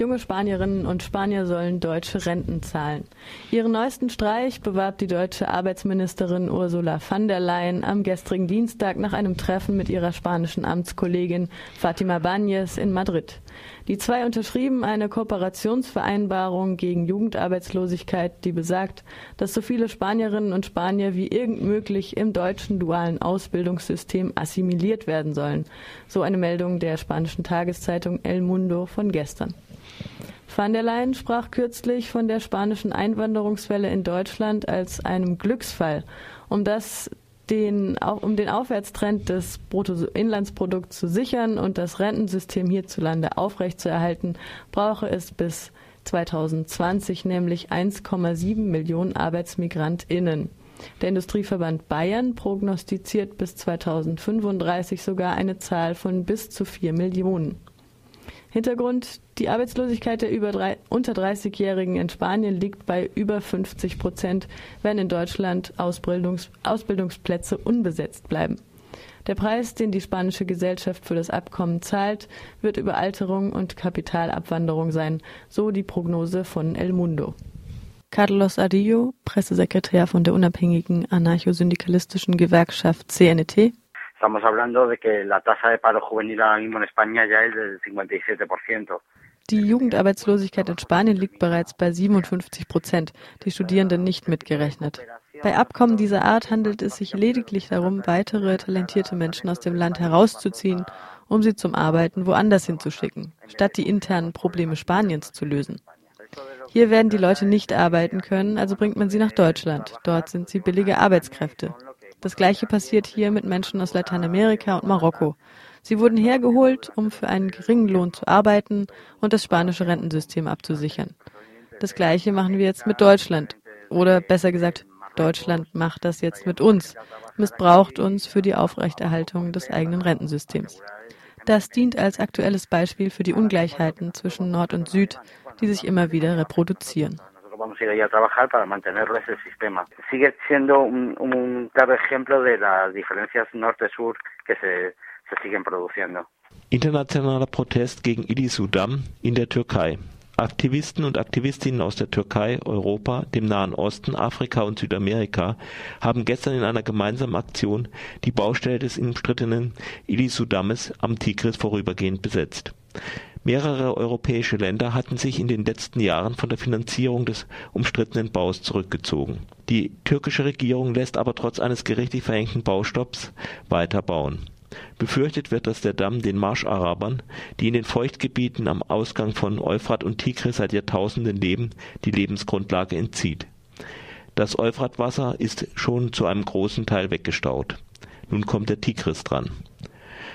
Junge Spanierinnen und Spanier sollen deutsche Renten zahlen. Ihren neuesten Streich bewarb die deutsche Arbeitsministerin Ursula von der Leyen am gestrigen Dienstag nach einem Treffen mit ihrer spanischen Amtskollegin Fatima Báñez in Madrid. Die zwei unterschrieben eine Kooperationsvereinbarung gegen Jugendarbeitslosigkeit, die besagt, dass so viele Spanierinnen und Spanier wie irgend möglich im deutschen dualen Ausbildungssystem assimiliert werden sollen. So eine Meldung der spanischen Tageszeitung El Mundo von gestern. Van der Leyen sprach kürzlich von der spanischen Einwanderungswelle in Deutschland als einem Glücksfall, um das den, um den Aufwärtstrend des Bruttoinlandsprodukts zu sichern und das Rentensystem hierzulande aufrechtzuerhalten, brauche es bis 2020 nämlich 1,7 Millionen ArbeitsmigrantInnen. Der Industrieverband Bayern prognostiziert bis 2035 sogar eine Zahl von bis zu 4 Millionen. Hintergrund, die Arbeitslosigkeit der über drei, unter 30-Jährigen in Spanien liegt bei über 50 Prozent, wenn in Deutschland Ausbildungs, Ausbildungsplätze unbesetzt bleiben. Der Preis, den die spanische Gesellschaft für das Abkommen zahlt, wird Überalterung und Kapitalabwanderung sein, so die Prognose von El Mundo. Carlos Adillo, Pressesekretär von der unabhängigen anarcho-syndikalistischen Gewerkschaft CNT, Estamos hablando de que la tasa de paro juvenil ahora mismo en España ya es del 57%. Die Jugendarbeitslosigkeit in Spanien liegt bereits bei 57 Prozent, die Studierenden nicht mitgerechnet. Bei Abkommen dieser Art handelt es sich lediglich darum, weitere talentierte Menschen aus dem Land herauszuziehen, um sie zum Arbeiten woanders hinzuschicken, statt die internen Probleme Spaniens zu lösen. Hier werden die Leute nicht arbeiten können, also bringt man sie nach Deutschland. Dort sind sie billige Arbeitskräfte. Das gleiche passiert hier mit Menschen aus Lateinamerika und Marokko. Sie wurden hergeholt, um für einen geringen Lohn zu arbeiten und das spanische Rentensystem abzusichern. Das gleiche machen wir jetzt mit Deutschland. Oder besser gesagt, Deutschland macht das jetzt mit uns, missbraucht uns für die Aufrechterhaltung des eigenen Rentensystems. Das dient als aktuelles Beispiel für die Ungleichheiten zwischen Nord und Süd, die sich immer wieder reproduzieren vamos a ir allá a trabajar para mantenerlo ese sistema. Sigue siendo un, un claro ejemplo de las diferencias norte-sur que se, se siguen produciendo. Internationaler Protest gegen Ilisudam in der Türkei. Aktivisten und Aktivistinnen aus der Türkei, Europa, dem Nahen Osten, Afrika und Südamerika haben gestern in einer gemeinsamen Aktion die Baustelle des umstrittenen Ilisudames am Tigris vorübergehend besetzt. Mehrere europäische Länder hatten sich in den letzten Jahren von der Finanzierung des umstrittenen Baus zurückgezogen. Die türkische Regierung lässt aber trotz eines gerichtlich verhängten Baustopps weiter bauen. Befürchtet wird, dass der Damm den Marscharabern, die in den Feuchtgebieten am Ausgang von Euphrat und Tigris seit Jahrtausenden leben, die Lebensgrundlage entzieht. Das Euphratwasser ist schon zu einem großen Teil weggestaut. Nun kommt der Tigris dran.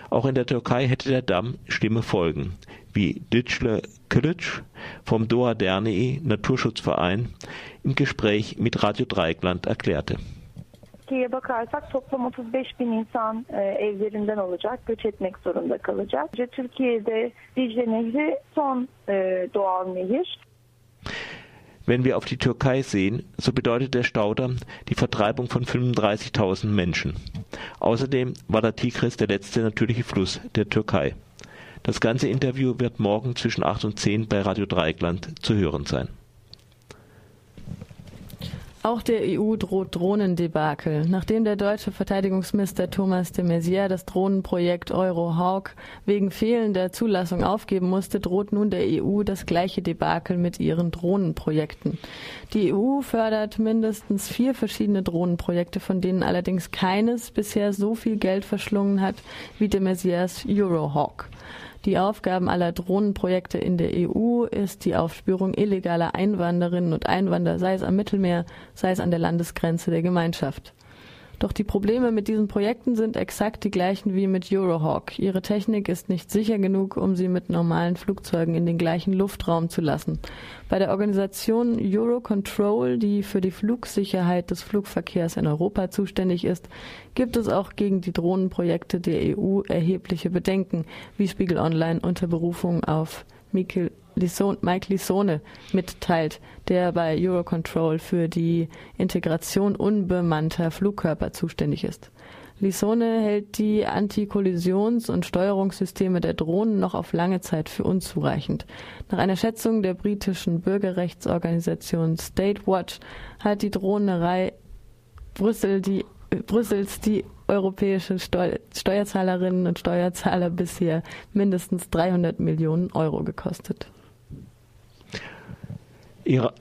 Auch in der Türkei hätte der Damm schlimme Folgen wie Dicle Kılıç vom Doğa Derneği Naturschutzverein im Gespräch mit Radio Dreieckland erklärte. Türkiye'ye bakarsak toplam 35 bin insan e, evlerinden olacak, göç etmek zorunda kalacak. Türkiye'de Dicle Nehri son e, doğal nehir. Wenn wir auf die Türkei sehen, so bedeutet der Staudamm die Vertreibung von 35.000 Menschen. Außerdem war der Tigris der letzte natürliche Fluss der Türkei. Das ganze Interview wird morgen zwischen 8 und 10 bei Radio Dreieckland zu hören sein. Auch der EU droht Drohnendebakel. Nachdem der deutsche Verteidigungsminister Thomas de Maizière das Drohnenprojekt Eurohawk wegen fehlender Zulassung aufgeben musste, droht nun der EU das gleiche Debakel mit ihren Drohnenprojekten. Die EU fördert mindestens vier verschiedene Drohnenprojekte, von denen allerdings keines bisher so viel Geld verschlungen hat wie de Maizières Eurohawk. Die Aufgaben aller Drohnenprojekte in der EU ist die Aufspürung illegaler Einwanderinnen und Einwanderer, sei es am Mittelmeer, sei es an der Landesgrenze der Gemeinschaft. Doch die Probleme mit diesen Projekten sind exakt die gleichen wie mit Eurohawk. Ihre Technik ist nicht sicher genug, um sie mit normalen Flugzeugen in den gleichen Luftraum zu lassen. Bei der Organisation Eurocontrol, die für die Flugsicherheit des Flugverkehrs in Europa zuständig ist, gibt es auch gegen die Drohnenprojekte der EU erhebliche Bedenken, wie Spiegel Online unter Berufung auf Mikkel Lison, Mike Lisone mitteilt, der bei Eurocontrol für die Integration unbemannter Flugkörper zuständig ist. Lisone hält die Antikollisions- und Steuerungssysteme der Drohnen noch auf lange Zeit für unzureichend. Nach einer Schätzung der britischen Bürgerrechtsorganisation State Watch hat die Drohnerei Brüssel die, Brüssels die europäische Steu Steuerzahlerinnen und Steuerzahler bisher mindestens 300 Millionen Euro gekostet. Ira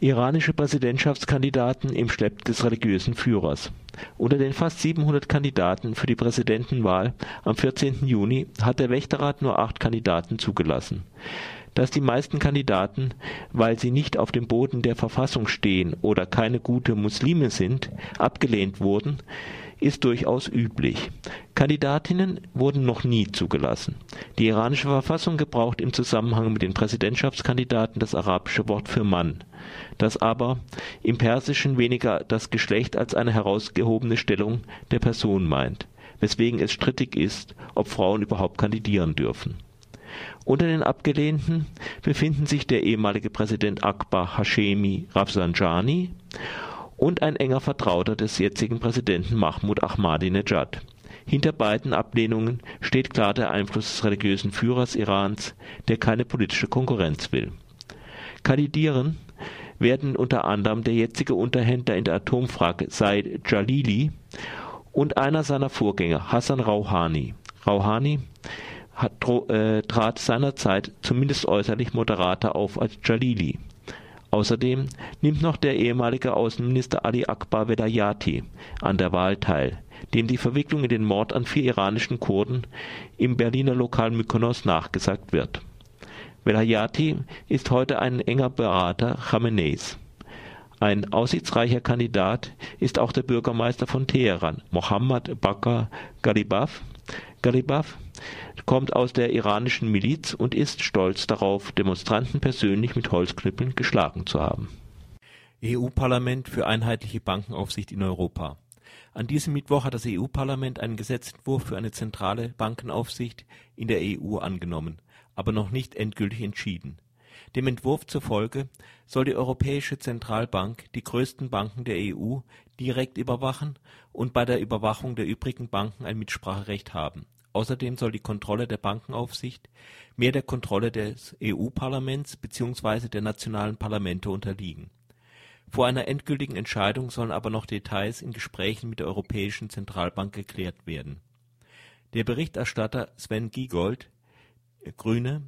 iranische Präsidentschaftskandidaten im Schlepp des religiösen Führers. Unter den fast 700 Kandidaten für die Präsidentenwahl am 14. Juni hat der Wächterrat nur acht Kandidaten zugelassen. Dass die meisten Kandidaten, weil sie nicht auf dem Boden der Verfassung stehen oder keine gute Muslime sind, abgelehnt wurden, ist durchaus üblich. Kandidatinnen wurden noch nie zugelassen. Die iranische Verfassung gebraucht im Zusammenhang mit den Präsidentschaftskandidaten das arabische Wort für Mann, das aber im Persischen weniger das Geschlecht als eine herausgehobene Stellung der Person meint, weswegen es strittig ist, ob Frauen überhaupt kandidieren dürfen. Unter den Abgelehnten befinden sich der ehemalige Präsident Akbar Hashemi Rafsanjani und ein enger Vertrauter des jetzigen Präsidenten Mahmoud Ahmadinejad. Hinter beiden Ablehnungen steht klar der Einfluss des religiösen Führers Irans, der keine politische Konkurrenz will. Kandidieren werden unter anderem der jetzige Unterhändler in der Atomfrage Said Jalili und einer seiner Vorgänger Hassan Rouhani. Rouhani hat, äh, trat seinerzeit zumindest äußerlich moderater auf als Jalili. Außerdem nimmt noch der ehemalige Außenminister Ali Akbar Velayati an der Wahl teil, dem die Verwicklung in den Mord an vier iranischen Kurden im Berliner Lokal Mykonos nachgesagt wird. Velayati ist heute ein enger Berater Khameneis. Ein aussichtsreicher Kandidat ist auch der Bürgermeister von Teheran, Mohammad Bakr Ghalibaf. Ghalibaf kommt aus der iranischen Miliz und ist stolz darauf, Demonstranten persönlich mit Holzknüppeln geschlagen zu haben. EU-Parlament für einheitliche Bankenaufsicht in Europa. An diesem Mittwoch hat das EU-Parlament einen Gesetzentwurf für eine zentrale Bankenaufsicht in der EU angenommen, aber noch nicht endgültig entschieden. Dem Entwurf zufolge soll die Europäische Zentralbank die größten Banken der EU direkt überwachen und bei der Überwachung der übrigen Banken ein Mitspracherecht haben Außerdem soll die Kontrolle der Bankenaufsicht mehr der Kontrolle des EU-Parlaments bzw. der nationalen Parlamente unterliegen. Vor einer endgültigen Entscheidung sollen aber noch Details in Gesprächen mit der Europäischen Zentralbank geklärt werden. Der Berichterstatter Sven Giegold (Grüne)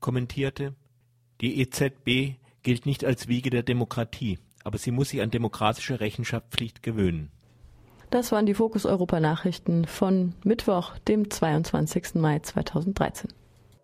kommentierte: „ Die EZB gilt nicht als Wiege der Demokratie, aber sie muss sich an demokratische Rechenschaftspflicht gewöhnen das waren die Fokus Europa Nachrichten von Mittwoch, dem 22. Mai 2013.